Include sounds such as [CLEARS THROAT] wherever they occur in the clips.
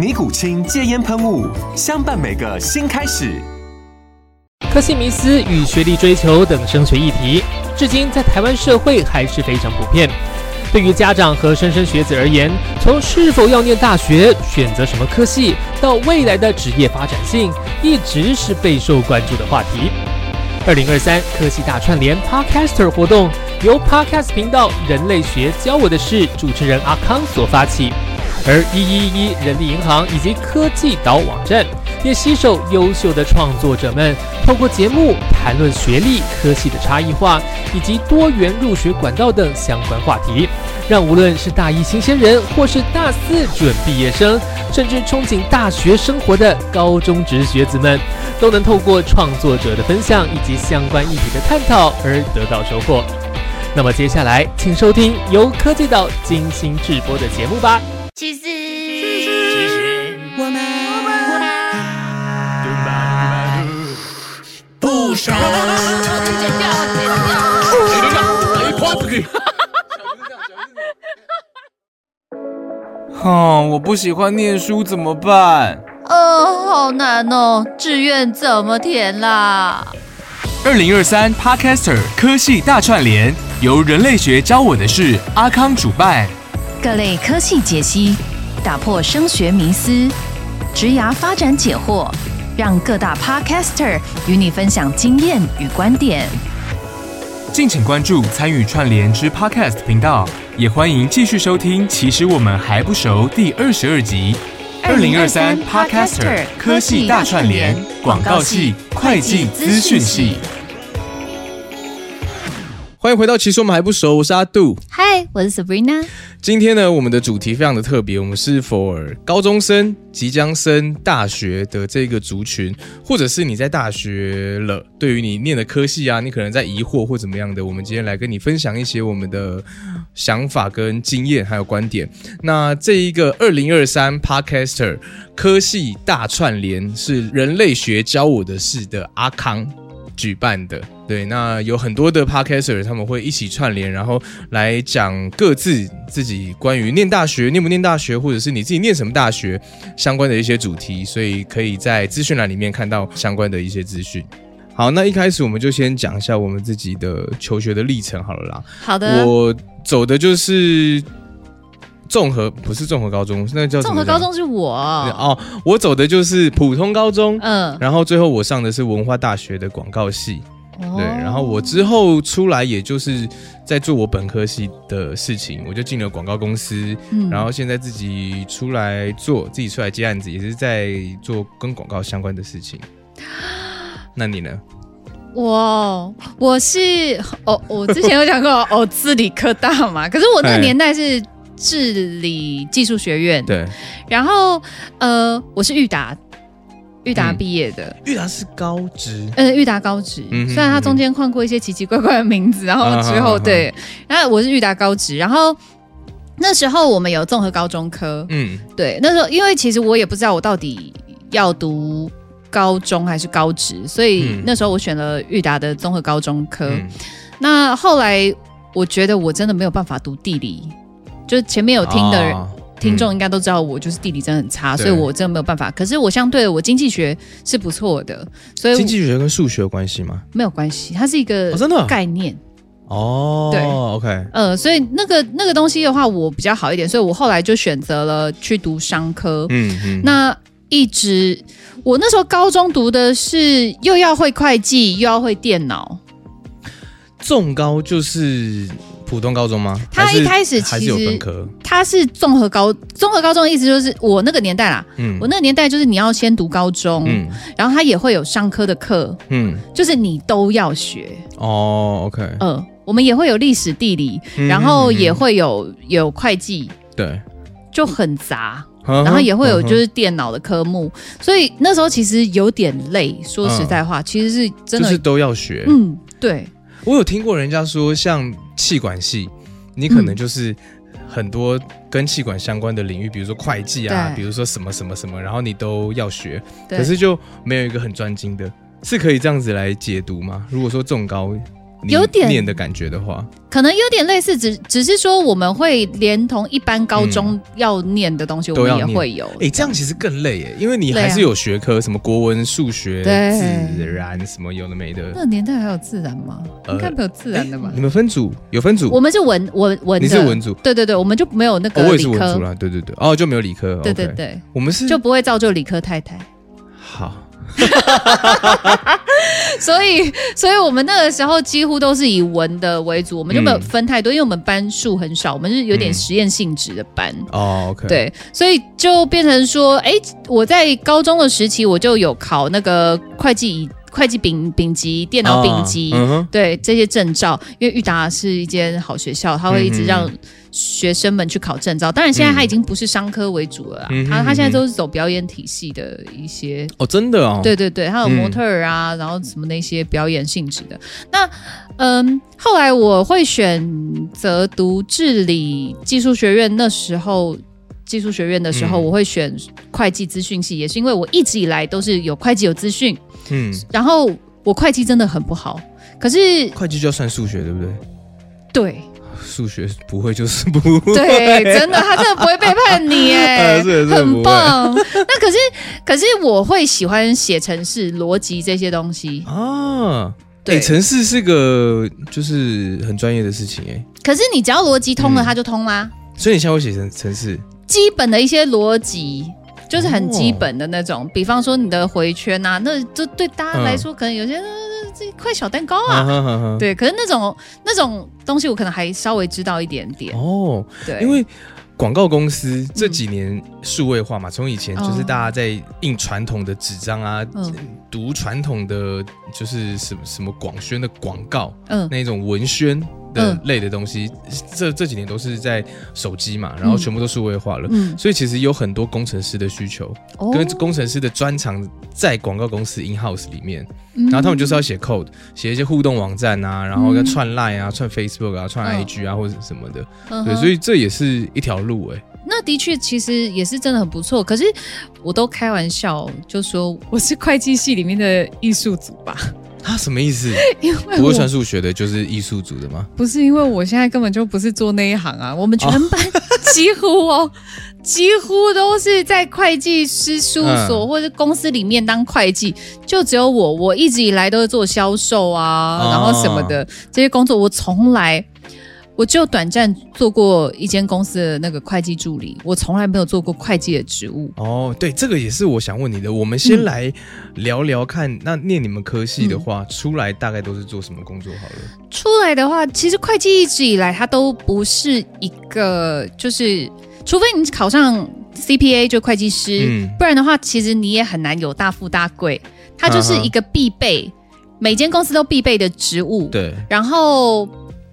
尼古清戒烟喷雾，相伴每个新开始。科系迷思与学历追求等升学议题，至今在台湾社会还是非常普遍。对于家长和莘莘学子而言，从是否要念大学、选择什么科系，到未来的职业发展性，一直是备受关注的话题。二零二三科系大串联 Podcaster 活动，由 Podcast 频道人类学教我的事主持人阿康所发起。而一一一人力银行以及科技岛网站也携手优秀的创作者们，透过节目谈论学历、科系的差异化以及多元入学管道等相关话题，让无论是大一新鲜人或是大四准毕业生，甚至憧憬大学生活的高中职学子们，都能透过创作者的分享以及相关议题的探讨而得到收获。那么接下来，请收听由科技岛精心制播的节目吧。其实，其实。我们。不熟。剪掉，剪掉。哼，我不喜欢念书怎么办？哦，好难哦，志愿怎么填啦？二零二三 Podcaster 科系大串联，由人类学教我的事阿康主办，各类科系解析，打破升学迷思，职涯发展解惑，让各大 Podcaster 与你分享经验与观点。敬请关注参与串联之 Podcast 频道，也欢迎继续收听。其实我们还不熟第二十二集。二零二三 Podcaster 科系大串联，广告系、会计、资讯系。欢迎回到其实我们还不熟，我是阿杜。嗨，我是 Sabrina。今天呢，我们的主题非常的特别，我们是 for 高中生即将升大学的这个族群，或者是你在大学了，对于你念的科系啊，你可能在疑惑或怎么样的，我们今天来跟你分享一些我们的想法跟经验还有观点。那这一个二零二三 Podcaster 科系大串联是人类学教我的事的阿康。举办的对，那有很多的 podcaster 他们会一起串联，然后来讲各自自己关于念大学、念不念大学，或者是你自己念什么大学相关的一些主题，所以可以在资讯栏里面看到相关的一些资讯。好，那一开始我们就先讲一下我们自己的求学的历程好了啦。好的，我走的就是综合，不是综合高中，那叫综合高中是我。哦，我走的就是普通高中，嗯，然后最后我上的是文化大学的广告系，哦。对，然后我之后出来也就是在做我本科系的事情，我就进了广告公司，嗯。然后现在自己出来做，自己出来接案子，也是在做跟广告相关的事情。[GASPS] 那你呢？我我是哦，我之前有讲过 [LAUGHS] 哦，自理科大嘛，可是我那个哎年代是治理技术学院，对，然后呃，我是裕达裕达嗯毕业的，裕达是高职，嗯，裕达高职，嗯虽然它中间换过一些奇奇怪怪的名字，然后之后对，然后我是裕达高职，然后那时候我们有综合高中科，嗯。对，那时候因为其实我也不知道我到底要读高中还是高职，所以嗯。那时候我选了裕达的综合高中科。嗯。那后来我觉得我真的没有办法读地理，就是前面有听的人。哦听众应该都知道，我就是地理真的很差，对所以我真的没有办法。可是我相对的，我经济学是不错的，所以经济学跟数学有关系吗？没有关系，它是一个哦真的概念。哦，对，OK，呃，所以那个那个东西的话，我比较好一点，所以我后来就选择了去读商科。嗯嗯，那一直，我那时候高中读的是又要会会计，又要会电脑。重高就是普通高中吗？他一开始其实分科，它是综合高综合高中的意思就是我那个年代啦，嗯我那个年代就是你要先读高中，嗯然后他也会有商科的课，嗯，就是你都要学。哦，OK，呃，我们也会有历史地理，嗯然后也会有有会计，对，就很杂。然然后也会有就是电脑的科目，所以那时候其实有点累。说实在话，其实是真的，就是都要学。嗯，对，我有听过人家说，像气管系，你可能嗯。就是很多跟气管相关的领域，比如说会计啊，对。比如说什么什么什么，然后你都要学，对。可是就没有一个很专精的，是可以这样子来解读吗？如果说重高你有点念的感觉的话，可能有点类似，只只是说我们会连同一般高中要念的东西，我们也会有。哎、这样其实更累耶，因为你还是有学科，什么国文、数学、对自然什么有的没的。那个年代还有自然吗？呃应该没有自然的吧你？们分组有分组？我们是文文文，你是文组对对对，我们就没有那哦我也是文组啦，对对对，哦就没有理科，对对对，我们是就不会造就理科太太。好，[LAUGHS] 所以，所以我们那个时候几乎都是以文的为主，我们就没有嗯分太多，因为我们班数很少，我们是有点嗯实验性质的班。哦对，所以就变成说，哎，我在高中的时期我就有考那个会计会计丙丙级、电脑丙级，对这些证照，因为裕达是一间好学校，他会一直让嗯学生们去考证照。当然，现在他已经不是商科为主了啦，嗯他他现在都是走表演体系的一些哦，真的哦，对对对，他有嗯模特儿啊，然后什么那些表演性质的。那嗯，后来我会选择读治理技术学院，那时候。技术学院的时候，嗯我会选会计资讯系，也是因为我一直以来都是有会计有资讯，嗯，然后我会计真的很不好，可是会计就要算数学，对不对？对数学不会就是不会，对，[LAUGHS] 真的他真的不会背叛你 [LAUGHS] 哎、呃是是很棒。那可是可是我会喜欢写程式、逻辑这些东西，啊。对哎，城市是个就是很专业的事情哎，可是你只要逻辑通了，嗯它就通啦。所以你现在会写成城市基本的一些逻辑，就是很基本的那种，比方说你的回圈啊，那这对大家来说，可能有些呃这一块小蛋糕啊。对，可是那种那种东西，我可能还稍微知道一点点。哦，对，因为广告公司这几年数位化嘛，从以前就是哦大家在印传统的纸张啊，嗯。读传统的就是什么什么广宣的广告嗯。那种文宣的嗯。类的东西，这这几年都是在手机嘛，然后全部都数位化了。嗯，所以其实有很多工程师的需求，哦。跟工程师的专长在广告公司 in house 里面，嗯。然后他们就是要写 code，写一些互动网站啊，然后要嗯。串 line 啊、串 Facebook 啊、串嗯。IG 啊或者什么的，对，所以这也是一条路哎、那的确其实也是真的很不错。可是我都开玩笑，就说我是会计系里面的艺术组吧，他什么意思？[LAUGHS] 因为不会算数学的，就是艺术组的吗？不是因为我现在根本就不是做那一行啊，我们全班 [LAUGHS] 几乎哦，几乎都是在会计师事务所、嗯或者公司里面当会计，就只有我，我一直以来都是做销售啊，哦然后什么的这些工作，我从来。我只有短暂做过一间公司的那个会计助理，我从来没有做过会计的职务。哦，对，这个也是我想问你的。我们先嗯来聊聊看，那念你们科系的话，出来大概都是做什么工作？好了，出来的话，其实会计一直以来它都不是一个，就是除非你考上 CPA 就会计师，嗯不然的话，其实你也很难有大富大贵。它就是一个必备，每间公司都必备的职务。，对，然后。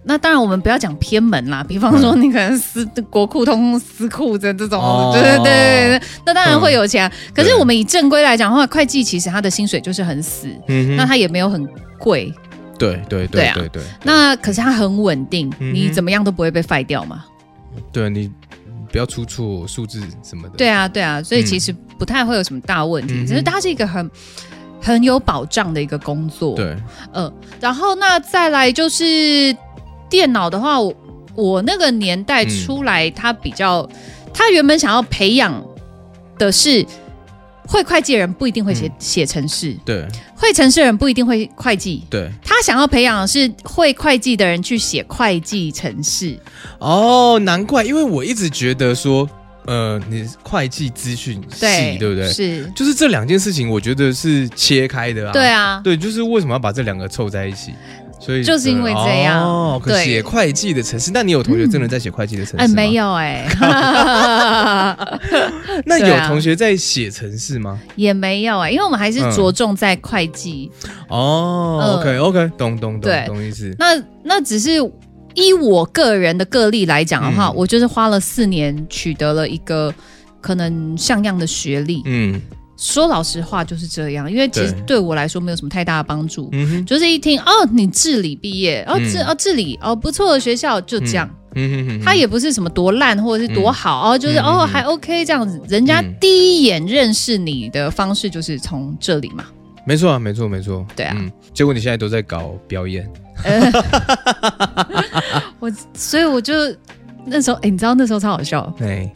那当然，我们不要讲偏门啦，比方说你可能私国库通私库的这种，哦。对对对对对，那当然会有钱啊。可是我们以正规来讲的话，会计其实它的薪水就是很死，嗯那它也没有很贵，对对对啊。对对。对，那可是它很稳定，嗯你怎么样都不会被废掉嘛。对你不要出错数字什么的。对啊，对啊，所以嗯。其实不太会有什么大问题，嗯只是它是一个很很有保障的一个工作。，对，嗯，然后那再来就是电脑的话，我我那个年代嗯出来，他比较，他原本想要培养的是会会计的人不一定会写嗯写程式，对会程式的人不一定会会计。对。他想要培养的是会会计的人去写会计程式。哦，难怪，因为我一直觉得说呃，你会计资讯系，对对不对？是，就是这两件事情，我觉得是切开的啊。对啊，对，就是为什么要把这两个凑在一起？所以就是因为这样哦，可对写会计的城市，那你有同学真的在写会计的城市？没。有哎，[LAUGHS] 那有同学在写城市吗？也没有哎，因为我们还是嗯着重在会计。哦嗯，OK OK，懂懂懂对懂意思。那那只是依我个人的个例来讲的话，嗯我就是花了四年取得了一个可能像样的学历。嗯说老实话就是这样，因为其实对。对我来说没有什么太大的帮助。嗯，就是一听哦，你治理毕业，哦嗯。治哦治理哦不错的学校，就这样。他也不是什么多烂或者是多好、哦，就是、哦还 OK 这样子。人家嗯。第一眼认识你的方式就是从这里嘛。没错啊，没错没错。对啊。嗯，结果你现在都在搞表演，[LAUGHS] 呃，我所以我就那时候，哎、你知道那时候超好笑，对，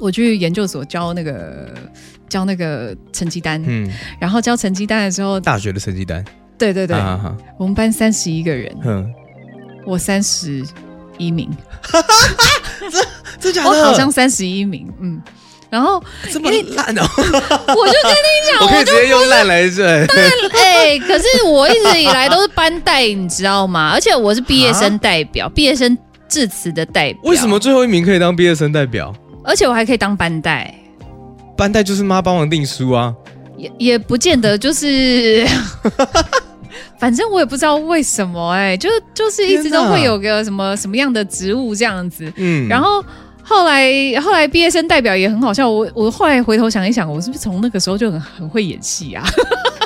我去研究所教那个交那个成绩单，嗯，然后交成绩单的时候，大学的成绩单，对对对，啊哈，我们班三十一个人，嗯，我三十一名，[LAUGHS] 这这假我好像三十一名，嗯，然后这么烂哦，[LAUGHS] 我就跟你讲，[LAUGHS] 我可以直接用烂来对，哎、可是我一直以来都是班代，你知道吗？而且我是毕业生代表，毕业生致辞的代表。为什么？最后一名可以当毕业生代表？而且我还可以当班代，班代就是妈帮忙订书啊，也也不见得就是。[LAUGHS] 反正我也不知道为什么、哎，就就是一直都会有个什么什么样的职务这样子。嗯，然后后来后来毕业生代表也很好笑，我我后来回头想一想，我是不是从那个时候就很很会演戏啊？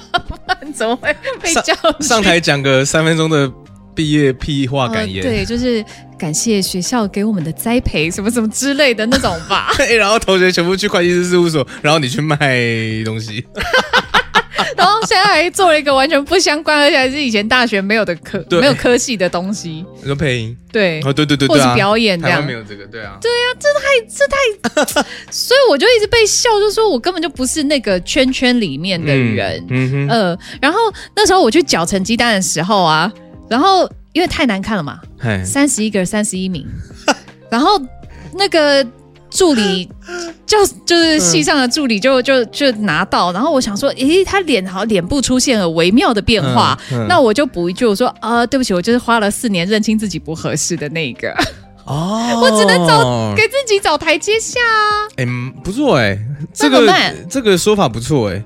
[LAUGHS] 怎么会被叫去上台讲个三分钟的毕业屁话呃感言，对，就是感谢学校给我们的栽培，什么什么之类的那种吧。[LAUGHS] 对，然后同学全部去会计师事务所，然后你去卖东西，[LAUGHS] 然后现在还做了一个完全不相关，而且还是以前大学没有的科对。没有科系的东西，你说配音，对，哦，对对对或是对啊，表演这样。没。有这个，对啊，对啊，这太这太 [LAUGHS] 所以我就一直被笑，就说我根本就不是那个圈圈里面的人。嗯哼，呃，然后那时候我去缴成绩单的时候啊，然后因为太难看了嘛，三十一个三十一名，[LAUGHS] 然后那个助理就就是戏上的助理就就就拿到，然后我想说，诶，他脸好像脸部出现了微妙的变化，嗯嗯。那我就补一句，我说呃，对不起，我就是花了四年认清自己不合适的那个，哦，[LAUGHS] 我只能找给自己找台阶下啊。哎、嗯不错哎、这个这个说法不错哎、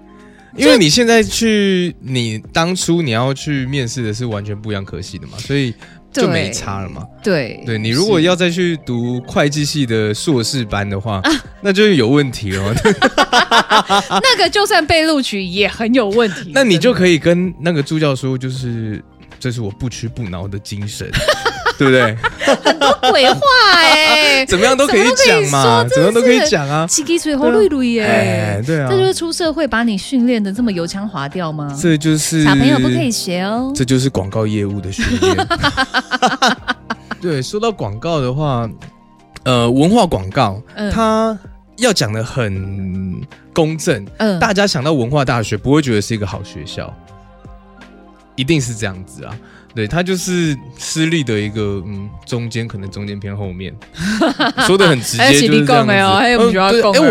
因为你现在去，你当初你要去面试的是完全不一样科系的嘛，所以就没差了嘛。对，对你如果要再去读会计系的硕士班的话，啊那就有问题了。[LAUGHS] 那个就算被录取也很有问题，[LAUGHS] 那你就可以跟那个助教说，就是这是我不屈不挠的精神，对不对？鬼话哎、怎么样都可以讲嘛，怎么样都可以讲啊。七滴水后绿绿耶。哎，对啊这，就是出社会把你训练的这么油腔滑调吗？这就是小朋友不可以学哦。这就是广告业务的训练。[LAUGHS] 对，说到广告的话，呃，文化广告，嗯它要讲的很公正，嗯大家想到文化大学不会觉得是一个好学校，一定是这样子啊。对，他就是私立的一个，嗯，中间可能中间偏后面，说的很直接，[LAUGHS] 就是这样子。哎我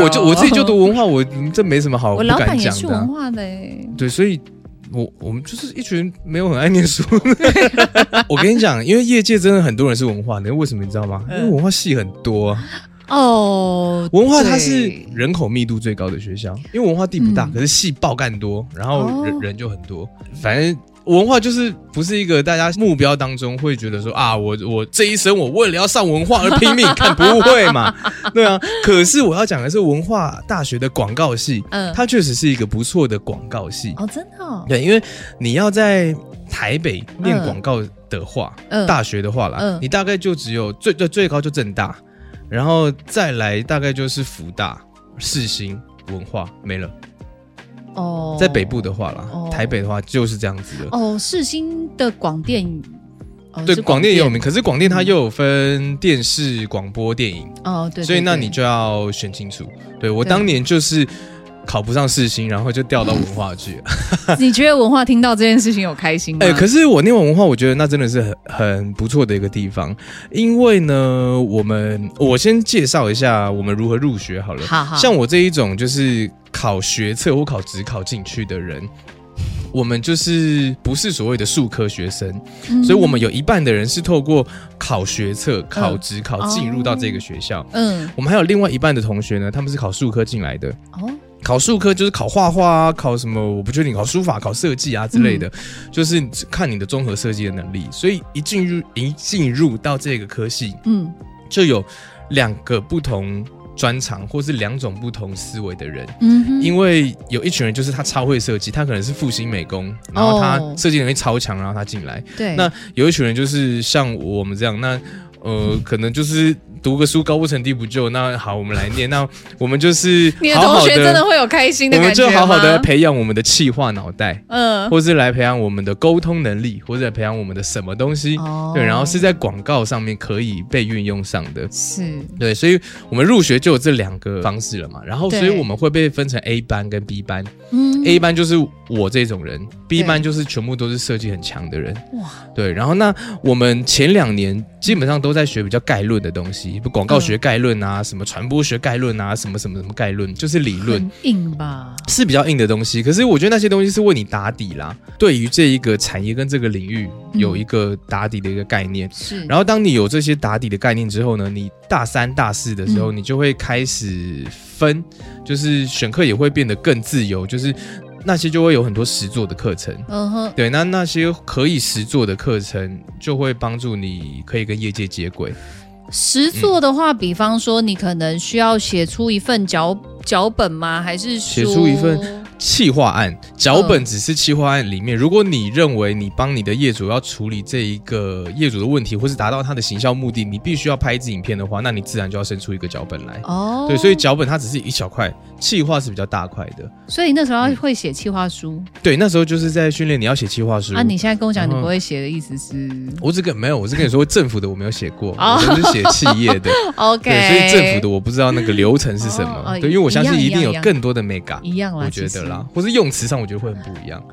就哦我自己就读文化，我嗯这没什么好 [LAUGHS] 不我老敢板也是。文化的哎。对，所以我我们就是一群没有很爱念书。[LAUGHS] 我跟你讲，因为业界真的很多人是文化的，为什么你知道吗？因为文化系很多啊，哦，文化它是人口密度最高的学校，因为文化地不大，嗯可是系爆干多，然后人、哦人就很多，反正。文化就是不是一个大家目标当中会觉得说啊，我我这一生我为了要上文化而拼命，[LAUGHS] 看不会嘛？对啊。可是我要讲的是文化大学的广告系，嗯它确实是一个不错的广告系。哦，真的哦，对，因为你要在台北念广告的话，嗯大学的话啦，嗯你大概就只有最最最高就正大，然后再来大概就是福大、世新、文化没了。哦，在北部的话啦，哦。台北的话就是这样子的。哦，世新的广电，哦对，是广电。也有名，可是广电它又有分电视、广播、电影，哦，对，对所以那对。你就要选清楚。对我对。当年就是考不上世新，然后就调到文化去了。[LAUGHS] 你觉得文化听到这件事情有开心吗？哎、可是我念完文化，我觉得那真的是很很不错的一个地方，因为呢，我们我先介绍一下我们如何入学好了。好好，像我这一种就是考学测或考职考进去的人，我们就是不是所谓的数科学生，嗯所以我们有一半的人是透过考学测、考职考进入到这个学校。嗯我们还有另外一半的同学呢，他们是考数科进来的。哦考数科就是考画画啊，考什么我不确定，考书法、考设计啊之类的，就是看你的综合设计的能力。所以一进入一进入到这个科系，嗯就有两个不同专长或是两种不同思维的人。嗯哼，因为有一群人就是他超会设计，他可能是复兴美工，然后他哦设计能力超强，然后他进来。对，那有一群人就是像我们这样，那呃，[LAUGHS] 可能就是读个书高不成低不就。那好，我们来念。那 [LAUGHS] 我们就是你的同学真的会有开心的感觉我们就好好的吗培养我们的气化脑袋，嗯或是来培养我们的沟通能力，或者培养我们的什么东西。哦对，然后是在广告上面可以被运用上的。是对，所以我们入学就有这两个方式了嘛。然后，所以我们会被分成 A 班跟 B 班。嗯 A 班就是我这种人，B 对班就是全部都是设计很强的人。哇对，然后那我们前两年基本上都在学比较概论的东西，不广告学概论啊，什么传播学概论啊，什么什么什么概论，就是理论很硬吧？是比较硬的东西。可是我觉得那些东西是为你打底啦，对于这一个产业跟这个领域有一个打底的一个概念。是，然后当你有这些打底的概念之后呢，你大三、大四的时候，嗯你就会开始分，就是选课也会变得更自由，就是那些就会有很多实做的课程。嗯哼，对，那那些可以实做的课程就会帮助你可以跟业界接轨。实作的话，比方说你可能需要写出一份脚脚本吗？还是写说出一份企划案，脚本只是企划案里面，如果你认为你帮你的业主要处理这一个业主的问题，或是达到他的行销目的，你必须要拍一支影片的话，那你自然就要生出一个脚本来。哦，对，所以脚本它只是一小块，企划是比较大块的。所以那时候会写企划书对，那时候就是在训练你要写企划书。啊。你现在跟我讲你不会写的意思是我只跟没有，我是跟你说政府的我没有写过，哦我都是写企业的。OK，[LAUGHS] 对，所以政府的我不知道那个流程是什么。哦哦对，因为我相信一定有更多的 mega，一样啦，我觉得啦，或是用词上我觉得会很不一样，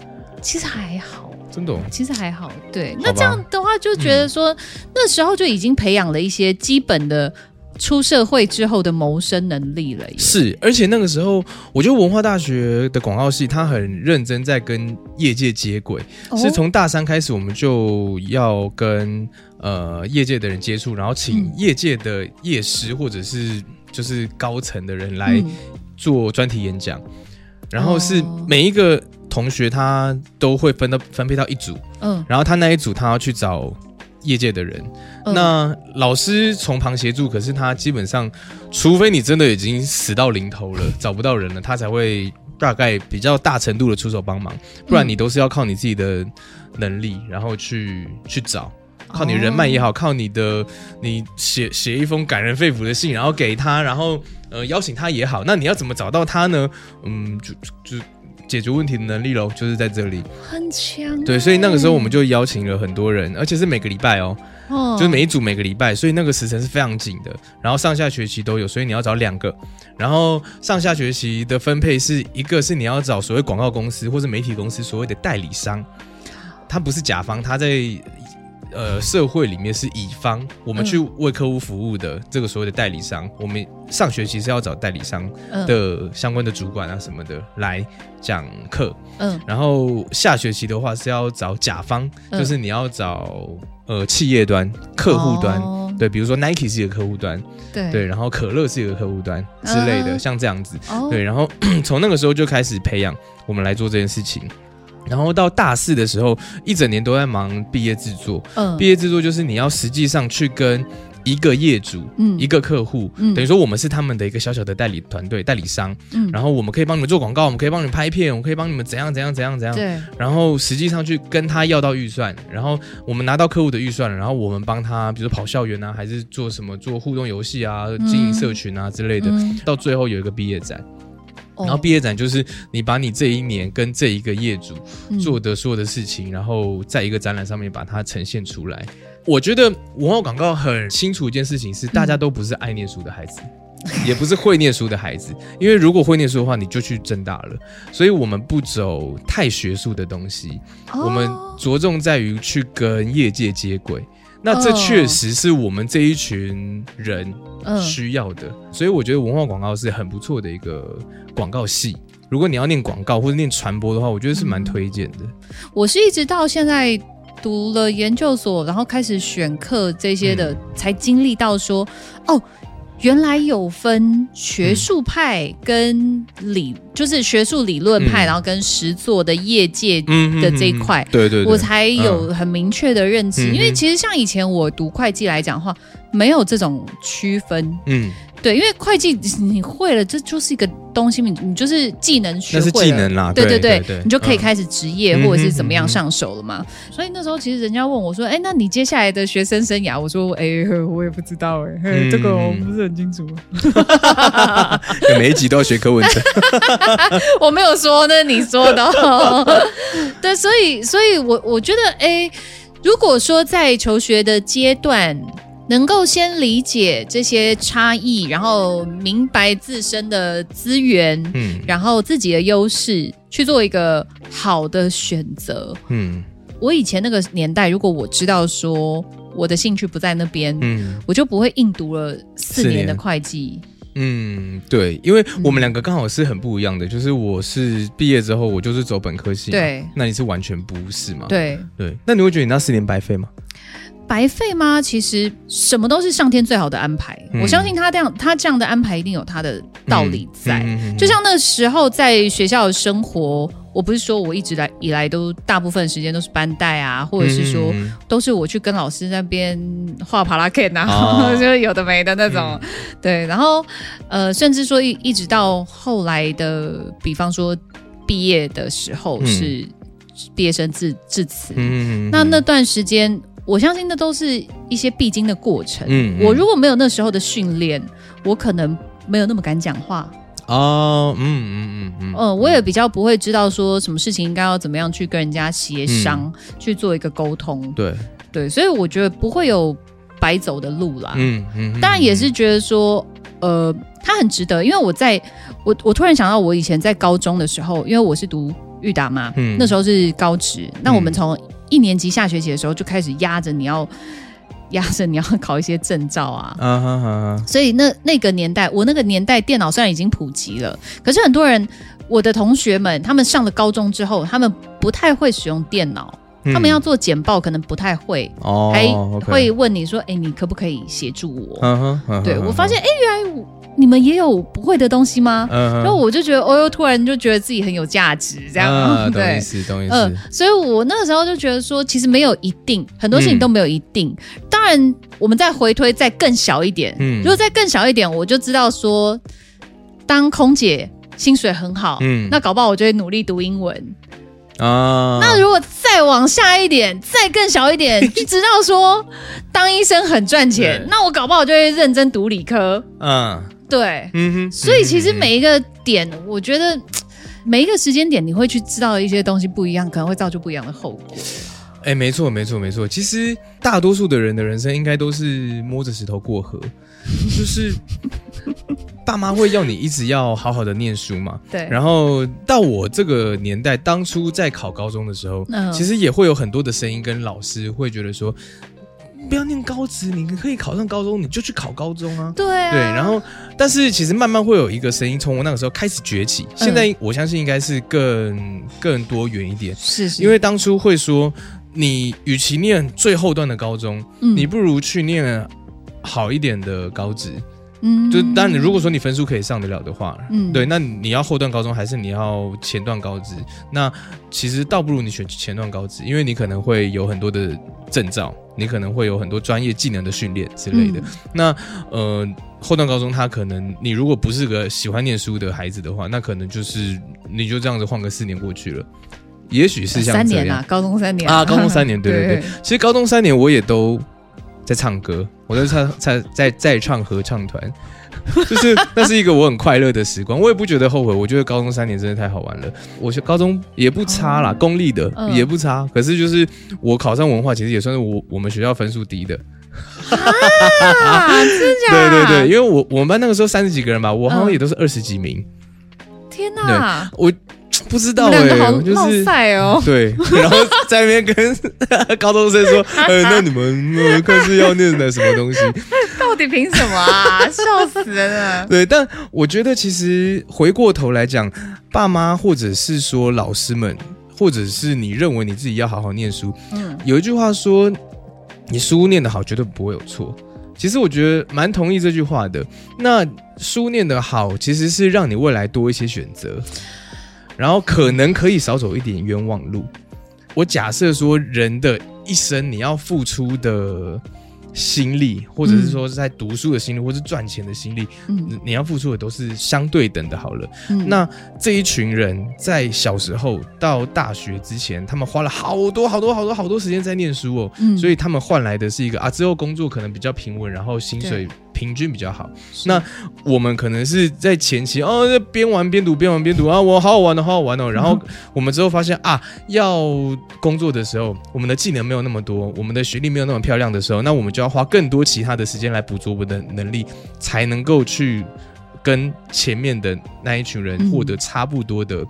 其实还好。真的、哦。其实还好，对。那这样的话，就觉得说、那时候就已经培养了一些基本的出社会之后的谋生能力了。是，而且那个时候，我觉得文化大学的广告系，他很认真在跟业界接轨，哦是从大三开始，我们就要跟呃业界的人接触，然后请嗯业界的业师或者是就是高层的人来嗯做专题演讲，然后是哦。每一个同学他都会分到分配到一组，嗯，然后他那一组他要去找业界的人，嗯。那老师从旁协助，可是他基本上，除非你真的已经死到临头了，[LAUGHS] 找不到人了，他才会大概比较大程度的出手帮忙，不然你都是要靠你自己的能力，然后去去找。靠你人脉也好，靠你的你写写一封感人肺腑的信，然后给他，然后呃邀请他也好，那你要怎么找到他呢？嗯，就就就解决问题的能力喽，就是在这里。很强。对，所以那个时候我们就邀请了很多人，而且是每个礼拜哦，哦就是每一组每个礼拜，所以那个时辰是非常紧的。然后上下学期都有，所以你要找两个。然后上下学期的分配是一个是你要找所谓广告公司或者媒体公司所谓的代理商，他不是甲方，他在呃社会里面是乙方，我们去为客户服务的这个所谓的代理商，我们上学期是要找代理商嗯。的相关的主管啊什么的来讲课。嗯。然后下学期的话是要找甲方，嗯。就是你要找呃企业端、客户端，哦。对，比如说 Nike 是一个客户端，对。对，然后可乐是一个客户端之类的，嗯。像这样子，哦。对，然后 [CLEARS THROAT] 从那个时候就开始培养我们来做这件事情。然后到大四的时候，一整年都在忙毕业制作。嗯毕业制作就是你要实际上去跟一个业主、嗯一个客户，嗯等于说我们是他们的一个小小的代理团队、代理商。嗯然后我们可以帮你们做广告，我们可以帮你们拍片，我们可以帮你们怎样怎样怎样怎样。对然后实际上去跟他要到预算，然后我们拿到客户的预算了，然后我们帮他，比如说跑校园啊，还是做什么做互动游戏啊、经营社群啊之类的。嗯到最后有一个毕业展，哦然后毕业展就是你把你这一年跟这一个业主嗯做的所有的事情，然后在一个展览上面把它呈现出来。我觉得文化广告很清楚一件事情是，大家都不是爱念书的孩子。也不是会念书的孩子，[LAUGHS] 因为如果会念书的话，你就去正大了。所以我们不走太学术的东西，我们哦着重在于去跟业界接轨。那这哦确实是我们这一群人嗯需要的，所以我觉得文化广告是很不错的一个广告系。如果你要念广告或者念传播的话，我觉得是蛮推荐的。我是一直到现在读了研究所，然后开始选课这些的，嗯才经历到说，哦，原来有分学术派跟理，就是学术理论派，嗯。然后跟实作的业界嗯的这一块。对对对，我才有很明确的认知，嗯。因为其实像以前我读会计来讲的话，没有这种区分。嗯，对，因为会计你会了，这就是一个东西，你你就是技能学那是会了，技能啦，对对对对，你就可以嗯开始职业、嗯或者是怎么样上手了嘛。所以那时候其实人家问我说：“哎，那你接下来的学生生涯？”我说：“哎，我也不知道哎、这个我不是很清楚。[LAUGHS] 每一集都要学柯文哲。[LAUGHS] 我没有说，那是你说的、哦。[LAUGHS] 对，所以所以我我觉得，哎，如果说在求学的阶段。能够先理解这些差异，然后明白自身的资源，嗯然后自己的优势，去做一个好的选择。嗯我以前那个年代，如果我知道说我的兴趣不在那边，嗯我就不会硬读了四四年的会计。嗯，对，因为我们两个刚好是很不一样的，就是我是毕业之后我就是走本科系，对，那你是完全不是嘛？对，对，那你会觉得你那四年白费吗？白费吗？其实什么都是上天最好的安排。嗯我相信他这样，他这样的安排一定有他的道理在。就像那时候在学校的生活，我不是说我一直来以来都大部分时间都是班带啊，或者是说嗯都是我去跟老师那边画帕拉 K 啊，哦 [LAUGHS] 就是有的没的那种，对，然后呃，甚至说一一直到后来的，比方说毕业的时候嗯是毕业生致致辞，嗯那那段时间。我相信那都是一些必经的过程。嗯嗯我如果没有那时候的训练，我可能没有那么敢讲话。哦，嗯嗯嗯嗯嗯，我也比较不会知道说什么事情应该要怎么样去跟人家协商，去做一个沟通。对，对，所以我觉得不会有白走的路啦。嗯嗯，当然也是觉得说，呃，他很值得，因为我在我我突然想到，我以前在高中的时候，因为我是读裕达嘛，嗯那时候是高职，那我们嗯从一年级下学期的时候就开始压着你要压着你要考一些证照啊。所以那那个年代，我那个年代电脑虽然已经普及了，可是很多人，我的同学们，他们上了高中之后，他们不太会使用电脑，嗯他们要做简报可能不太会，哦，还会问你说：“哎，你可不可以协助我？”嗯对我发现，哎，原来我你们也有不会的东西吗？嗯哼，然后我就觉得，哦哟，突然就觉得自己很有价值，这样，[LAUGHS] 对意。思，懂意嗯思，，所以我那个时候就觉得说，其实没有一定，很多事情都没有一定。当然，我们再回推再更小一点，嗯如果再更小一点，我就知道说，当空姐薪水很好，嗯那搞不好我就会努力读英文。啊，那如果再往下一点，再更小一点，[LAUGHS] 就知道说当医生很赚钱，那我搞不好就会认真读理科。嗯。对，嗯哼，所以其实嗯每一个点，我觉得每一个时间点，你会去知道一些东西不一样，可能会造就不一样的后果。哎，没错，没错，没错。其实大多数的人的人生应该都是摸着石头过河，就是爸妈会要你一直要好好的念书嘛。对，然后到我这个年代，当初在考高中的时候，嗯。其实也会有很多的声音跟老师会觉得说，不要念高职，你可以考上高中，你就去考高中啊。对啊，对，然后但是其实慢慢会有一个声音从我那个时候开始崛起，现在我相信应该是更更多元一点，是是，因为当初会说，你与其念最后段的高中，嗯。你不如去念好一点的高职。嗯就当然，你如果说你分数可以上得了的话，嗯对，那你要后段高中还是你要前段高职？那其实倒不如你选前段高职，因为你可能会有很多的证照，你可能会有很多专业技能的训练之类的。嗯那呃，后段高中他可能你如果不是个喜欢念书的孩子的话，那可能就是你就这样子换个四年过去了，也许是像三年啊，高中三年啊，高中三年，对对对。[LAUGHS] 其实高中三年我也都在唱歌，我在唱在在在唱合唱团，[LAUGHS] 就是那是一个我很快乐的时光，我也不觉得后悔。我觉得高中三年真的太好玩了。我是高中也不差啦，哦公立的嗯也不差，可是就是我考上文化，其实也算是我我们学校分数低的。啊，真假？对对对，因为我我们班那个时候三十几个人吧，我好像嗯也都是二十几名，天哪，我不知道哎、就是。[LAUGHS] 对，然后在那边跟 [LAUGHS] 高中生说，[LAUGHS] 呃，那你们呃课是要念的什么东西？到底凭什么啊？笑死人了。对，但我觉得其实回过头来讲，爸妈或者是说老师们，或者是你认为你自己要好好念书，嗯有一句话说，你书念得好，绝对不会有错。其实我觉得蛮同意这句话的。那书念得好，其实是让你未来多一些选择，然后可能可以少走一点冤枉路。我假设说，人的一生你要付出的心力，或者是说在读书的心力，或是赚钱的心力，嗯你要付出的都是相对等的。好了，嗯。那这一群人在小时候到大学之前，他们花了好多好多好多好多时间在念书哦，嗯。所以他们换来的是一个啊，之后工作可能比较平稳，然后薪水平均比较好。那我们可能是在前期哦，这边玩边读，边玩边读啊，我好好玩哦，好好玩哦。[LAUGHS] 然后我们之后发现啊，要工作的时候，我们的技能没有那么多，我们的学历没有那么漂亮的时候，那我们就要花更多其他的时间来补足我们的能力，才能够去跟前面的那一群人嗯获得差不多的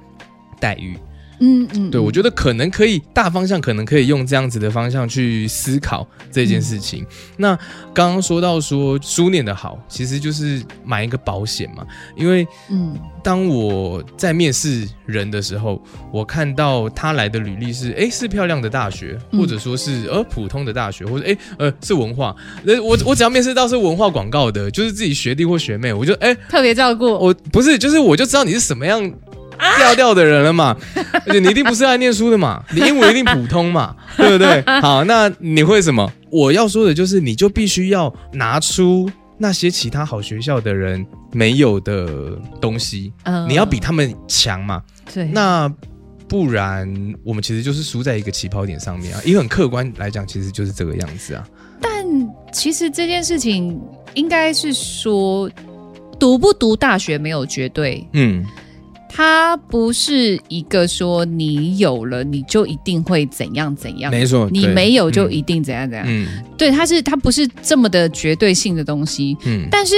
待遇。嗯嗯嗯，对，我觉得可能可以大方向，可能可以用这样子的方向去思考这件事情。那刚刚说到说书念的好，其实就是买一个保险嘛。因为嗯当我在面试人的时候，我看到他来的履历是，哎，是漂亮的大学，嗯或者说是呃普通的大学，或者哎呃是文化。那我我只要面试到是文化广告的，就是自己学弟或学妹，我就哎特别照顾。我不是，就是我就知道你是什么样调调的人了嘛，[LAUGHS] 而且你一定不是爱念书的嘛，你英文一定普通嘛，[LAUGHS] 对不对？好，那你会什么？我要说的就是，你就必须要拿出那些其他好学校的人没有的东西，嗯你要比他们强嘛。对，那不然我们其实就是输在一个起跑点上面啊。一个很客观来讲，其实就是这个样子啊。但其实这件事情应该是说，读不读大学没有绝对，嗯，它不是一个说你有了你就一定会怎样怎样，没错，你没有就嗯一定怎样怎样。嗯。对，它是它不是这么的绝对性的东西，嗯。但是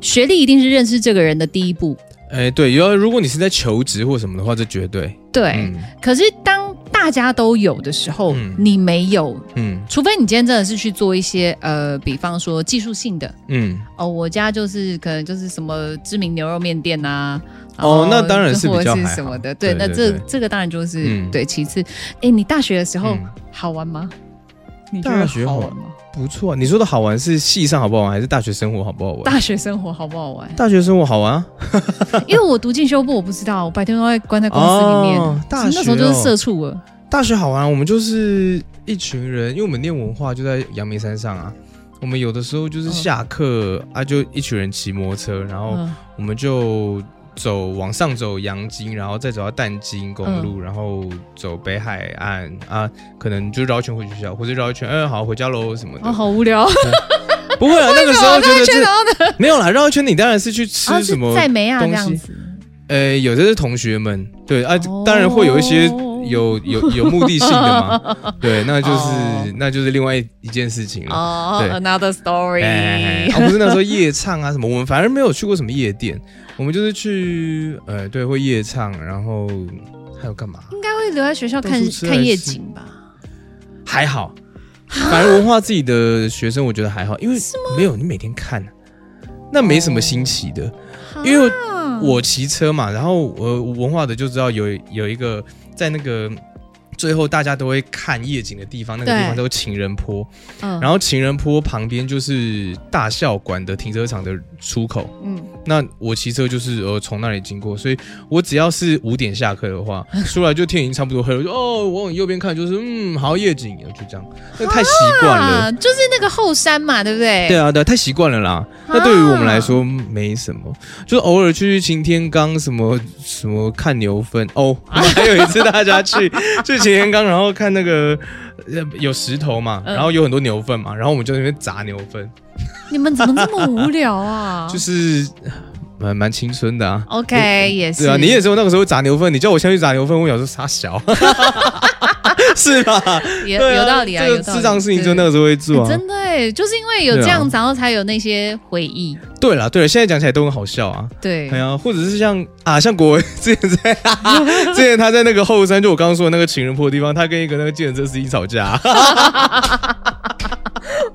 学历一定是认识这个人的第一步。哎，对，要如果你是在求职或什么的话，这绝对，对，嗯。可是当大家都有的时候，嗯。你没有，嗯。除非你今天真的是去做一些呃，比方说技术性的。嗯，哦，我家就是可能就是什么知名牛肉面店呐、然哦那当然是比较什么的，对，那这这个当然就是、嗯对。其次，哎，你大学的时候、嗯好玩吗？你觉得大学好好玩吗？不错。你说的好玩是戏上好不好玩，还是大学生活好不好玩？大学生活好不好玩？大学生活好玩啊，[LAUGHS] 因为我读进修部，我不知道，我白天都在关在公司里面，哦大那时候就是社畜了。大学好玩啊。我们就是一群人，因为我们念文化就在阳明山上啊。我们有的时候就是下课、啊，就一群人骑摩托车，然后嗯我们就走往上走阳金，然后再走到淡金公路，然后走北海岸啊，可能就绕一圈回学校，或者绕一圈，嗯、好回家喽什么的。哦，好无聊。[LAUGHS] 不会啊，那个时候觉得圈这然后呢？[LAUGHS] 没有啦，绕一圈你当然是去吃什么在梅亚这东西。样子。呃，有的是同学们，对啊哦，当然会有一些有有有目的性的嘛，[LAUGHS] 对，那就是、哦那就是另外一件事情了。哦对，Another story。不是那时候夜唱啊什么，我们反而没有去过什么夜店，我们就是去呃，对，会夜唱，然后还有干嘛？应该会留在学校看看夜景吧？还好，[LAUGHS] 反而文化自己的学生我觉得还好，因为没有你每天看，那没什么新奇的。因为啊我骑车嘛，然后我文化的就知道有有一个在那个最后大家都会看夜景的地方，那个地方对叫做情人坡，嗯然后情人坡旁边就是大校馆的停车场的出口。嗯，那我骑车就是呃从那里经过，所以我只要是五点下课的话，[LAUGHS] 出来就天已经差不多黑了，我就哦我往右边看就是嗯好夜景，就这样，那太习惯了。啊，就是那个后山嘛，对不对？对啊，对啊，太习惯了啦。那对于我们来说没什么，就是偶尔去擎天岗什么什么看牛粪哦。我 [LAUGHS] 们还有一次大家去去擎天刚，然后看那个呃有石头嘛，嗯然后有很多牛粪嘛，然后我们就在那边砸牛粪，你们怎么这么无聊啊？[LAUGHS] 就是蛮蛮青春的啊。OK，也是。对啊，你也是有那个时候砸牛粪，你叫我先去砸牛粪，我想说傻小，[LAUGHS] [LAUGHS] 是吧？也对有道理啊，这有道理。个智障事情就那个时候会做啊。真的哎，就是因为有这样子，然后才有那些回忆。对了对了，现在讲起来都很好笑啊。对哎，呀，或者是像啊，像国文 [LAUGHS] 之前在 [LAUGHS] 之前他在那个后山，就我刚刚说的那个情人坡的地方，他跟一个那个计程车司机吵架，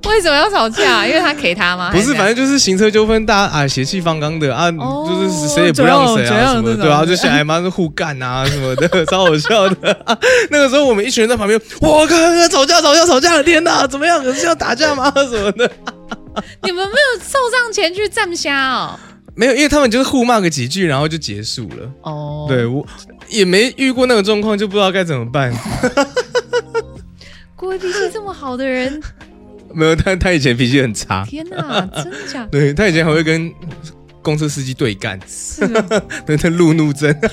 为什么要吵架？因为他给他吗？[LAUGHS] 不是，反正就是行车纠纷，大家啊血气方刚的啊，哦就是谁也不让谁啊什么的，对啊，就小孩妈是互干啊 [LAUGHS] 什么的，超好笑的。啊那个时候我们一群人在旁边，我靠，吵架吵架吵架了，天哪，怎么样？可是要打架吗？什么的。[LAUGHS] 你们没有凑上前去站虾哦。没有，因为他们就是互骂个几句，然后就结束了。哦，对我也没遇过那个状况，就不知道该怎么办。郭威脾气这么好的人，没有，他他以前脾气很差，天哪，真的假的？[LAUGHS] 对他以前还会跟公车司机对干，是哦 [LAUGHS] 对他路怒症。[LAUGHS]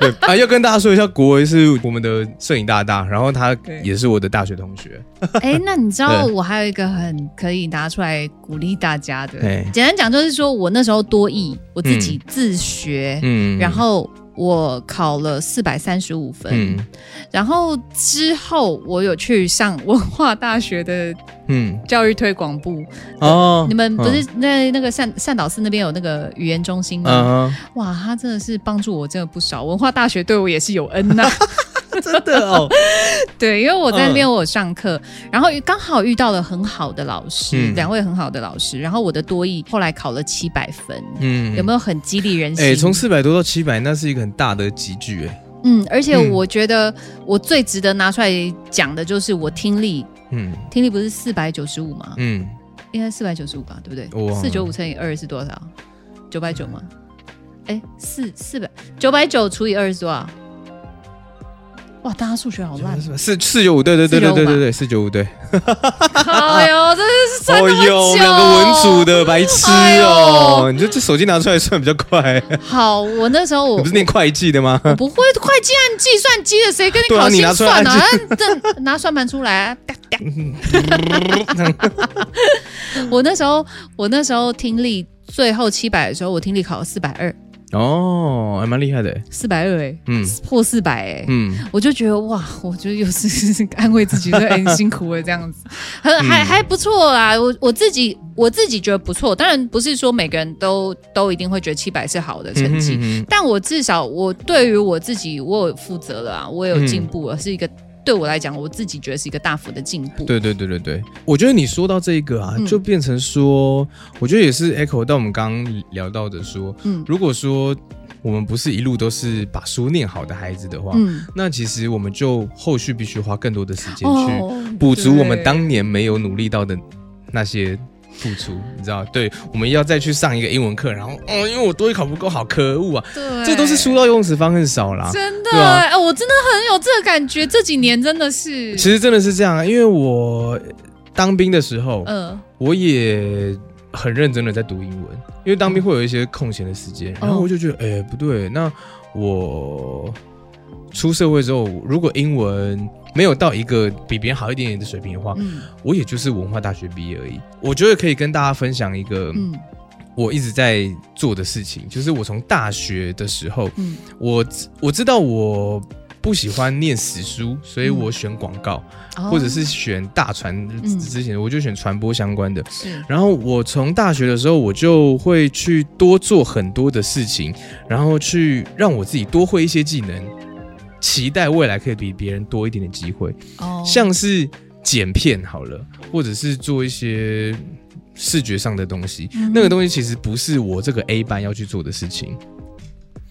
对啊，要跟大家说一下，国维是我们的摄影大大，然后他也是我的大学同学。哎，那你知道我还有一个很可以拿出来鼓励大家的对，简单讲就是说我那时候多艺，我自己自学，嗯然后我考了四百三十五分，嗯然后之后我有去上文化大学的嗯教育推广部。哦，你们不是在那个善善导寺那边有那个语言中心吗？嗯，哇，他真的是帮助我真的不少。文化大学对我也是有恩呐、[LAUGHS] [LAUGHS] 真的哦，[LAUGHS] 对，因为我在那嗯边我上课，然后刚好遇到了很好的老师，嗯两位很好的老师，然后我的多艺后来考了七百分，嗯有没有很激励人心？哎，从四百多到七百，那是一个很大的集聚，哎，嗯，而且嗯我觉得我最值得拿出来讲的就是我听力，嗯听力不是四百九十五吗？嗯，应该四百九十五吧，对不对四九五乘以二是多少？九百九吗？哎，四四百九百九除以二是多少？哇，大家数学好烂！四四九五，对对对对对对对，四九五对。[LAUGHS] 哎呦，真的是算哦那么久。哟，我们两个文组的白痴哎哦！你就这手机拿出来算比较快。好，我那时候我 [LAUGHS] 不是念会计的吗？我不会会计按计算机的，谁跟你 [LAUGHS] 考心算啊？这拿算盘出来我那时候我那时候听力最后七百的时候，我听力考了四百二，哦，还蛮厉害的。四百二哎，嗯破四百哎。嗯我就觉得哇，我觉得又是 [LAUGHS] 安慰自己说，[LAUGHS] 哎、很辛苦了这样子，很嗯还还不错啦。我我自己我自己觉得不错，当然不是说每个人都都一定会觉得七百是好的成绩，嗯哼哼但我至少我对于我自己，我有负责了啊，我有进步了，是一个对我来讲，我自己觉得是一个大幅的进步。对对对对对，我觉得你说到这个啊，嗯。就变成说，我觉得也是 echo 到我们刚刚聊到的说，嗯。如果说我们不是一路都是把书念好的孩子的话，嗯，那其实我们就后续必须花更多的时间去哦补足我们对当年没有努力到的那些付出，你知道？对，我们要再去上一个英文课，然后，哦，因为我多一考不够好，可恶啊！对，这都是书到用时方恨少啦。真的，哎、我真的很有这个感觉，这几年真的是，其实真的是这样啊，因为我当兵的时候，嗯我也很认真的在读英文，因为当兵会有一些空闲的时间，然后我就觉得，哎、不对，那我出社会之后，如果英文没有到一个比别人好一点点的水平的话，嗯。我也就是文化大学毕业而已。我觉得可以跟大家分享一个嗯。我一直在做的事情，就是我从大学的时候，嗯。我我知道我不喜欢念死书，所以嗯我选广告，哦。或者是选大传嗯之前我就选传播相关的。是。然后我从大学的时候，我就会去多做很多的事情，然后去让我自己多会一些技能，期待未来可以比别人多一点点机会。哦，像是剪片好了，或者是做一些视觉上的东西，嗯那个东西其实不是我这个 A 班要去做的事情，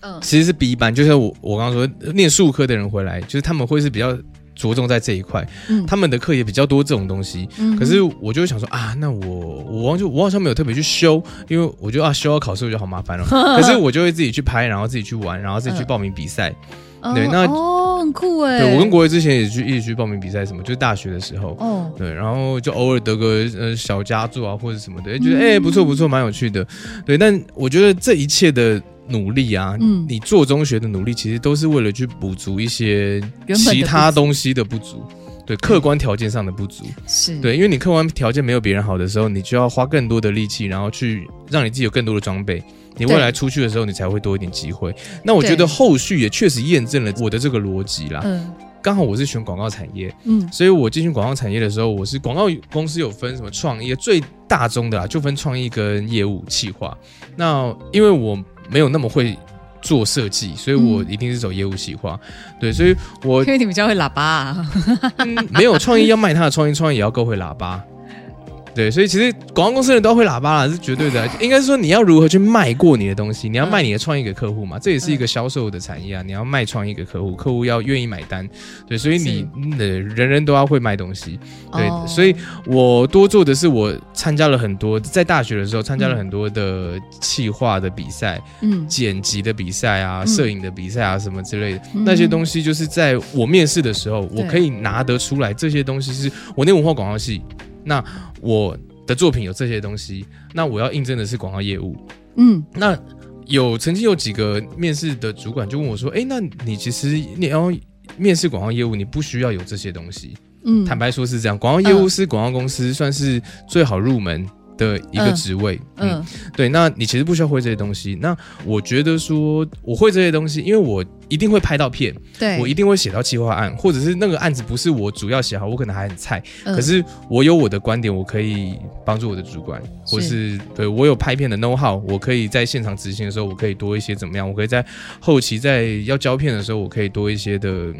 嗯其实是 B 班，就像我我刚刚说念数科的人回来，就是他们会是比较着重在这一块，嗯他们的课也比较多这种东西。嗯可是我就会想说啊，那我我忘记我好像没有特别去修，因为我觉得啊修要考试我就好麻烦了。[LAUGHS] 可是我就会自己去拍，然后自己去玩，然后自己去嗯报名比赛。哦对那哦很酷哎，对我跟国维之前也去一起去报名比赛，什么就是大学的时候。哦对，然后就偶尔得个呃小佳作啊，或者什么的，诶觉得嗯哎、诶不错不错，蛮有趣的。对，但我觉得这一切的努力啊，嗯你做中学的努力，其实都是为了去补足一些其他东西的不足。对客观条件上的不足。是，对，因为你客观条件没有别人好的时候，你就要花更多的力气，然后去让你自己有更多的装备。你未来出去的时候，你才会多一点机会。那我觉得后续也确实验证了我的这个逻辑啦。嗯刚好我是选广告产业，嗯所以我进行广告产业的时候，我是广告公司有分什么创业，最大宗的啦，就分创意跟业务企划。那因为我没有那么会做设计，所以我一定是走业务企划。对，所以我因为你比较会喇叭、啊，[LAUGHS] 嗯没有创意要卖他的创意，创意也要够会喇叭。对，所以其实广告公司人都要会喇叭啦，是绝对的。应该是说你要如何去卖过你的东西，你要卖你的创意给客户嘛，这也是一个销售的产业啊。你要卖创意给客户，客户要愿意买单。对，所以你呃人人都要会卖东西。对，哦所以我多做的是我参加了很多，在大学的时候参加了很多的企划的比赛、嗯剪辑的比赛啊、嗯摄影的比赛啊什么之类的，嗯那些东西就是在我面试的时候，我可以拿得出来，这些东西是我那文化广告系，那我的作品有这些东西，那我要应征的是广告业务，嗯。那有曾经有几个面试的主管就问我说：“哎，那你其实你要面试广告业务，你不需要有这些东西。嗯，坦白说是这样，广告业务是广告公司算是最好入门的一个嗯职位。嗯，嗯对，那你其实不需要会这些东西。那我觉得说我会这些东西，因为我一定会拍到片，对，我一定会写到企划案，或者是那个案子不是我主要写好，我可能还很菜，嗯可是我有我的观点，我可以帮助我的主管，或是对我有拍片的 know how，我可以在现场执行的时候，我可以多一些怎么样？我可以在后期在要胶片的时候，我可以多一些的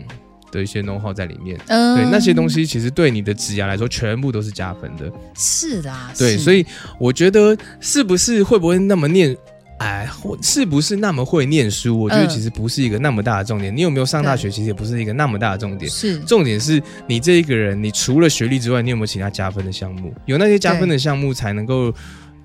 的一些 know how 在里面。嗯对那些东西，其实对你的职涯来说，全部都是加分的。是的啊，对，所以我觉得是不是会不会那么念？哎，或是不是那么会念书？我觉得嗯其实不是一个那么大的重点。你有没有上大学，其实也不是一个那么大的重点。是重点是你这一个人，你除了学历之外，你有没有其他加分的项目？有那些加分的项目，才能够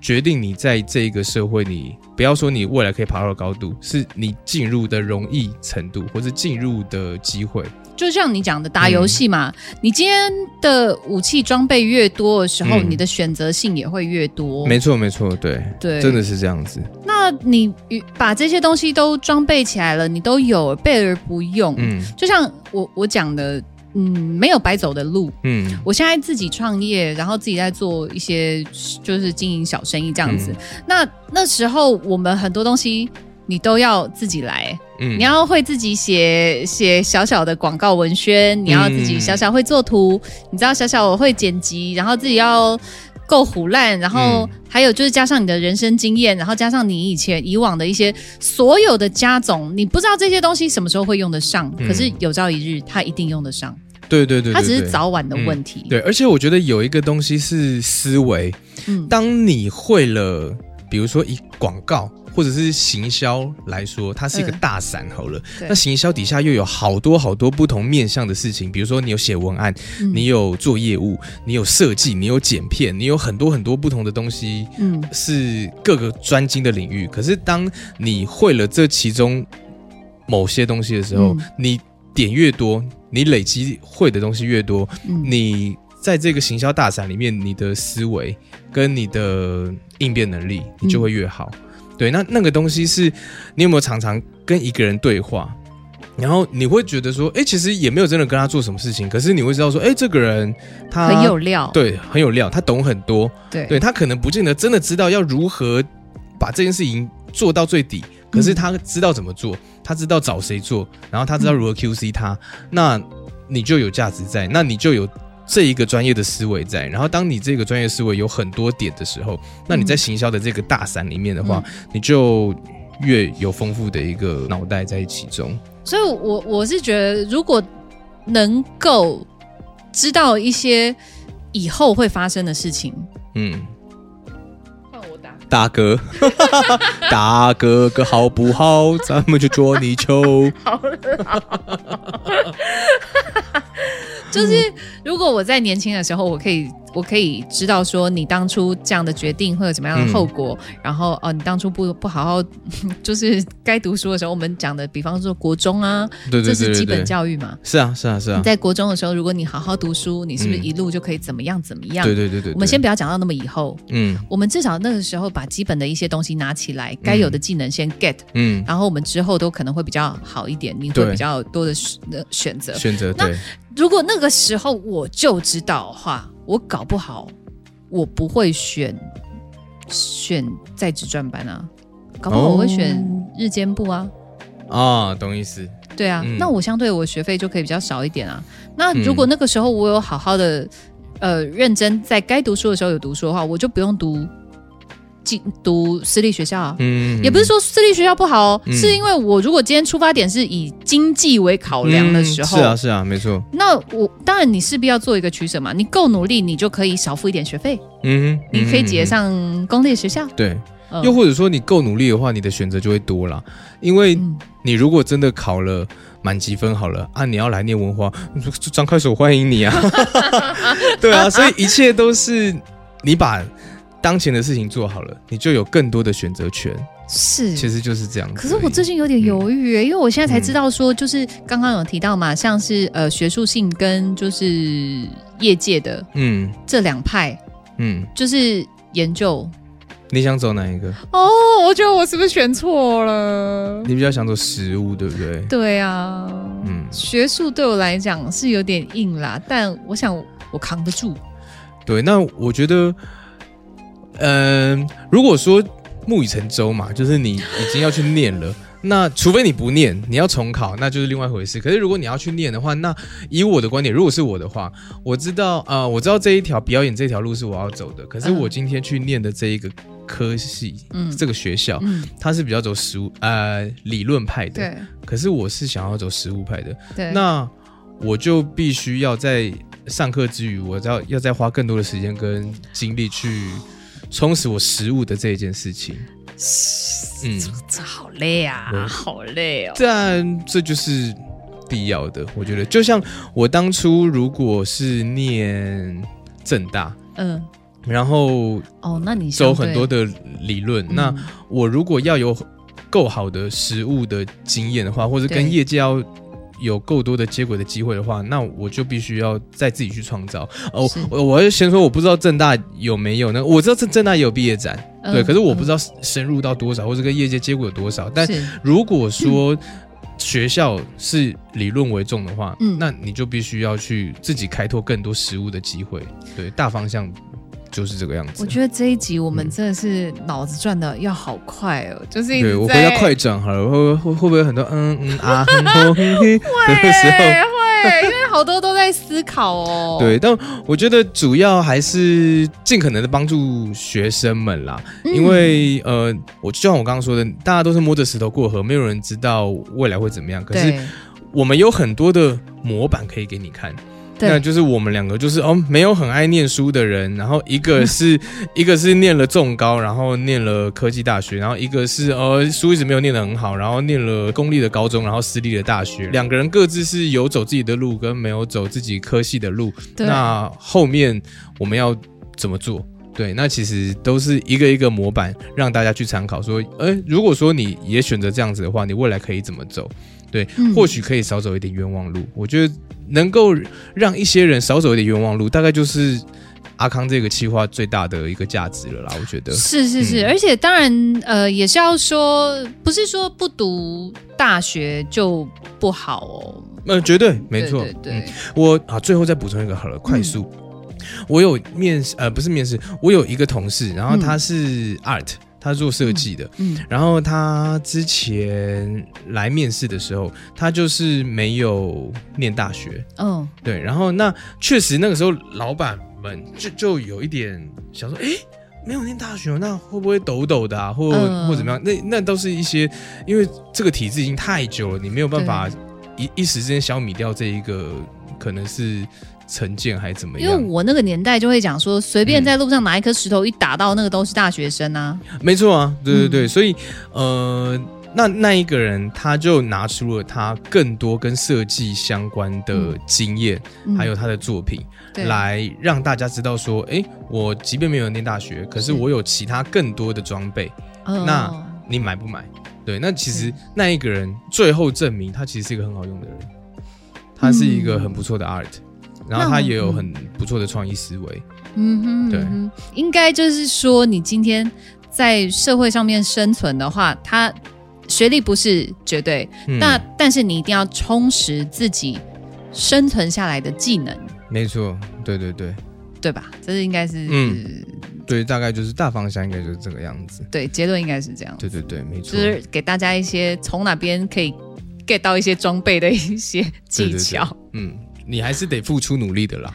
决定你在这一个社会，你不要说你未来可以爬到的高度，是你进入的容易程度，或是进入的机会。就像你讲的打游戏嘛，你今天的武器装备越多的时候，嗯你的选择性也会越多。没错，没错，对，对，真的是这样子。那你与把这些东西都装备起来了，你都有备而不用。嗯就像我我讲的，嗯，没有白走的路。嗯我现在自己创业，然后自己在做一些就是经营小生意这样子。嗯那那时候我们很多东西你都要自己来，嗯。你要会自己写写小小的广告文宣，你要自己小小会做图，你知道小小我会剪辑，然后自己要够虎烂，然后嗯。还有就是加上你的人生经验，然后加上你以前以往的一些所有的加总，你不知道这些东西什么时候会用得上，嗯。可是有朝一日它一定用得上，对对对，对它只是早晚的问题。对，而且我觉得有一个东西是思维，嗯，当你会了，比如说以广告或者是行销来说，它是一个嗯。大伞好了。对。那行销底下又有好多好多不同面向的事情，比如说你有写文案，嗯。你有做业务，你有设计，你有剪片，你有很多很多不同的东西。嗯。是各个专精的领域，可是当你会了这其中某些东西的时候，嗯。你点越多，你累积会的东西越多，嗯。你在这个行销大伞里面，你的思维跟你的应变能力，你就会越好。对，那那个东西是你有没有常常跟一个人对话，然后你会觉得说，哎，其实也没有真的跟他做什么事情，可是你会知道说，哎，这个人他很有料。对很有料，他懂很多，对。对他可能不见得真的知道要如何把这件事情做到最底，可是他知道怎么做，他知道找谁做，然后他知道如何 QC 他，那你就有价值在，那你就有这一个专业的思维在。然后当你这个专业思维有很多点的时候，那你在行销的这个大伞里面的话，你就越有丰富的一个脑袋在其中。所以我我是觉得，如果能够知道一些以后会发生的事情，嗯，换我打。大哥，[LAUGHS] [LAUGHS] 大哥哥好不好？咱们就捉泥鳅。就是如果我在年轻的时候，我可以我可以知道说你当初这样的决定会有怎么样的后果，然后哦，你当初不不好好 [LAUGHS] 就是该读书的时候，我们讲的，比方说国中啊，对对对对这是基本，教育嘛。是啊是啊是啊你，在国中的时候，如果你好好读书，你是不是嗯一路就可以怎么样怎么样？对对对对。我们先不要讲到那么以后，嗯我们至少那个时候把基本的一些东西拿起来，该有的技能先 get，、嗯，然后我们之后都可能会比较好一点，你会比较多的选择。选择那对，如果那个时候我就知道的话，我搞不好我不会选选在职专班啊，搞不好我会选日间部啊。啊，懂意思？对啊，嗯那我相对我学费就可以比较少一点啊。那如果那个时候我有好好的呃认真在该读书的时候有读书的话，我就不用读进读私立学校啊。嗯，也不是说私立学校不好哦，嗯是因为我如果今天出发点是以经济为考量的时候，嗯是啊是啊，没错。那我当然你势必要做一个取舍嘛。你够努力，你就可以少付一点学费，嗯哼，你可以结嗯上公立学校。哼。对，嗯又或者说你够努力的话，你的选择就会多了。因为嗯你如果真的考了满积分好了啊，你要来念文化，[LAUGHS] 张开手欢迎你啊。[LAUGHS] 对啊，[LAUGHS] 所以一切都是你把当前的事情做好了，你就有更多的选择权。是，其实就是这样子。可是我最近有点犹豫耶，因为我现在才知道说，就是刚刚有提到嘛，像是呃学术性跟就是业界的嗯这两派，嗯，就是研究。你想走哪一个？哦，我觉得我是不是选错了？你比较想走实物，对不对？对啊，嗯，学术对我来讲是有点硬啦，但我想我扛得住。对。那我觉得，嗯、如果说木已成舟嘛，就是你已经要去念了。那除非你不念，你要重考，那就是另外一回事。可是如果你要去念的话，那以我的观点，如果是我的话，我知道，呃，我知道这一条表演这条路是我要走的。可是嗯我今天去念的这一个科系，嗯这个学校，嗯，它是比较走实物呃理论派的。对可是我是想要走实物派的。对，那我就必须要在上课之余，我要要再花更多的时间跟精力去充实我食物的这一件事情。嗯，这好累啊，对好累哦。但这就是必要的，我觉得。就像我当初如果是念正大，嗯，然后哦，那你走很多的理论，嗯那我如果要有够好的实物的经验的话，或者跟对业界要有够多的接轨的机会的话，那我就必须要再自己去创造。哦是，我我要先说，我不知道正大有没有呢？我知道正正大也有毕业展，嗯对，可是我不知道深入到多少，或者跟业界接轨有多少。但如果说学校是理论为重的话，嗯那你就必须要去自己开拓更多实物的机会。对，大方向就是这个样子。我觉得这一集我们嗯真的是脑子转的要好快哦，就是一我回在家快转好了，会会会不会有很多嗯嗯啊 [LAUGHS] 哼吼嘿嘿的时候？会，因为好多都在思考哦。[LAUGHS] 对，但我觉得主要还是尽可能的帮助学生们啦，嗯因为呃，我就像我刚刚说的，大家都是摸着石头过河，没有人知道未来会怎么样。可是我们有很多的模板可以给你看，那对就是我们两个就是哦，没有很爱念书的人，然后一个 [LAUGHS] 是一个是念了重高，然后念了科技大学，然后一个是呃书一直没有念得很好，然后念了公立的高中，然后私立的大学，两个人各自是有走自己的路，跟没有走自己科系的路。那后面我们要怎么做？对，那其实都是一个一个模板，让大家去参考。说，呃，如果说你也选择这样子的话，你未来可以怎么走？对，嗯或许可以少走一点冤枉路。我觉得能够让一些人少走一点冤枉路，大概就是阿康这个企划最大的一个价值了啦。我觉得，是是是，嗯而且当然，呃，也是要说，不是说不读大学就不好哦。呃，绝对没错。对对嗯对，我啊，最后再补充一个好了，快速。我有面试，呃，不是面试，我有一个同事，然后他是 art，、他做设计的，嗯然后他之前来面试的时候，他就是没有念大学，嗯，对，然后那确实那个时候老板们就就有一点想说，哎。没有念大学，那会不会抖抖的啊，或、嗯。或怎么样？那那都是一些，因为这个体制已经太久了，你没有办法一一时之间消弭掉这一个可能是成见还怎么样？因为？我那个年代就会讲说，随便嗯。在路上拿一颗石头一打到，那个都是大学生啊。没错啊，对对对，嗯。所以呃，那那一个人他就拿出了他更多跟设计相关的嗯。经验，嗯。还有他的作品，对。来让大家知道说，哎，我即便没有念大学，可是是我有其他更多的装备，嗯那你买不买？对，那其实那一个人最后证明他其实是一个很好用的人，他是一个很不错的 art，、然后他也有很不错的创意思维。嗯哼，对应该就是说，你今天在社会上面生存的话，他学历不是绝对，嗯那但是你一定要充实自己生存下来的技能，没错，对对对对吧？这是应该是、嗯对，大概就是大方向应该就是这个样子。对结论应该是这样，对对对，没错，就是给大家一些从哪边可以 get 到一些装备的一些对对对技巧。嗯，你还是得付出努力的啦。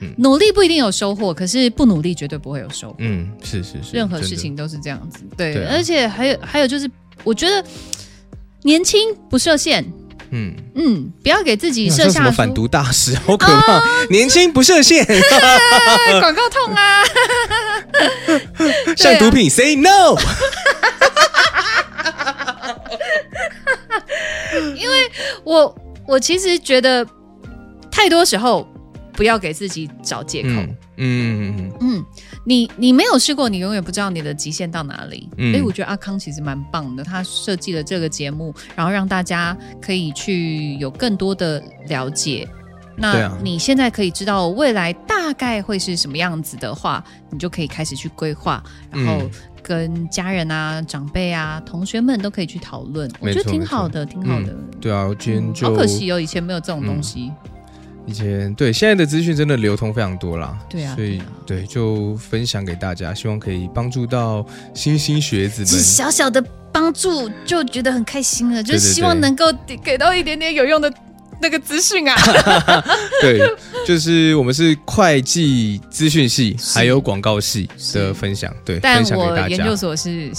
嗯。努力不一定有收获，可是不努力绝对不会有收获。嗯，是是是，任何事情都是这样子，对，对啊。而且还有还有就是，我觉得年轻不设限，嗯，嗯，不要给自己好设下什么反毒大师，好可怕！[LAUGHS] 年轻不设限，哎 [LAUGHS] 广告痛啊，[LAUGHS] 像毒品，say no。因为我我其实觉得太多时候不要给自己找借口。嗯嗯嗯嗯嗯，你你没有试过，你永远不知道你的极限到哪里。嗯哎、我觉得阿康其实蛮棒的，他设计了这个节目，然后让大家可以去有更多的了解。那啊你现在可以知道未来大概会是什么样子的话，你就可以开始去规划，然后嗯跟家人啊、长辈啊、同学们都可以去讨论。我觉得挺好的，挺好的。嗯，对啊，我今天好可惜哦，以前没有这种东西。以前对现在的资讯真的流通非常多啦，对啊所以对啊对就分享给大家，希望可以帮助到新兴学子们。小小的帮助就觉得很开心了，就是希望能够给给到一点点有用的那个资讯啊。[LAUGHS] [LAUGHS] 对，就是我们是会计资讯系还有广告系的分享，对，但分享给大我研究。所是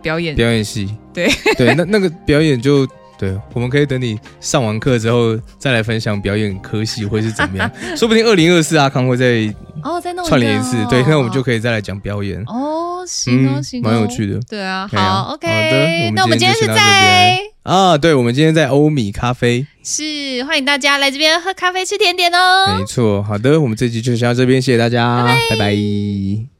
表演，表演系，对对，那那个表演就对，我们可以等你上完课之后再来分享表演科系会是怎么样，[LAUGHS] 说不定二零二四阿康会再哦，再弄串联一次，对，那我们就可以再来讲表演。哦，行哦，嗯行哦，蛮有趣的对啊，好，OK，好的那我们今天是在边啊，对，我们今天在欧米咖啡，是欢迎大家来这边喝咖啡吃甜点哦没。错。好的，我们这集就先到这边，谢谢大家，拜拜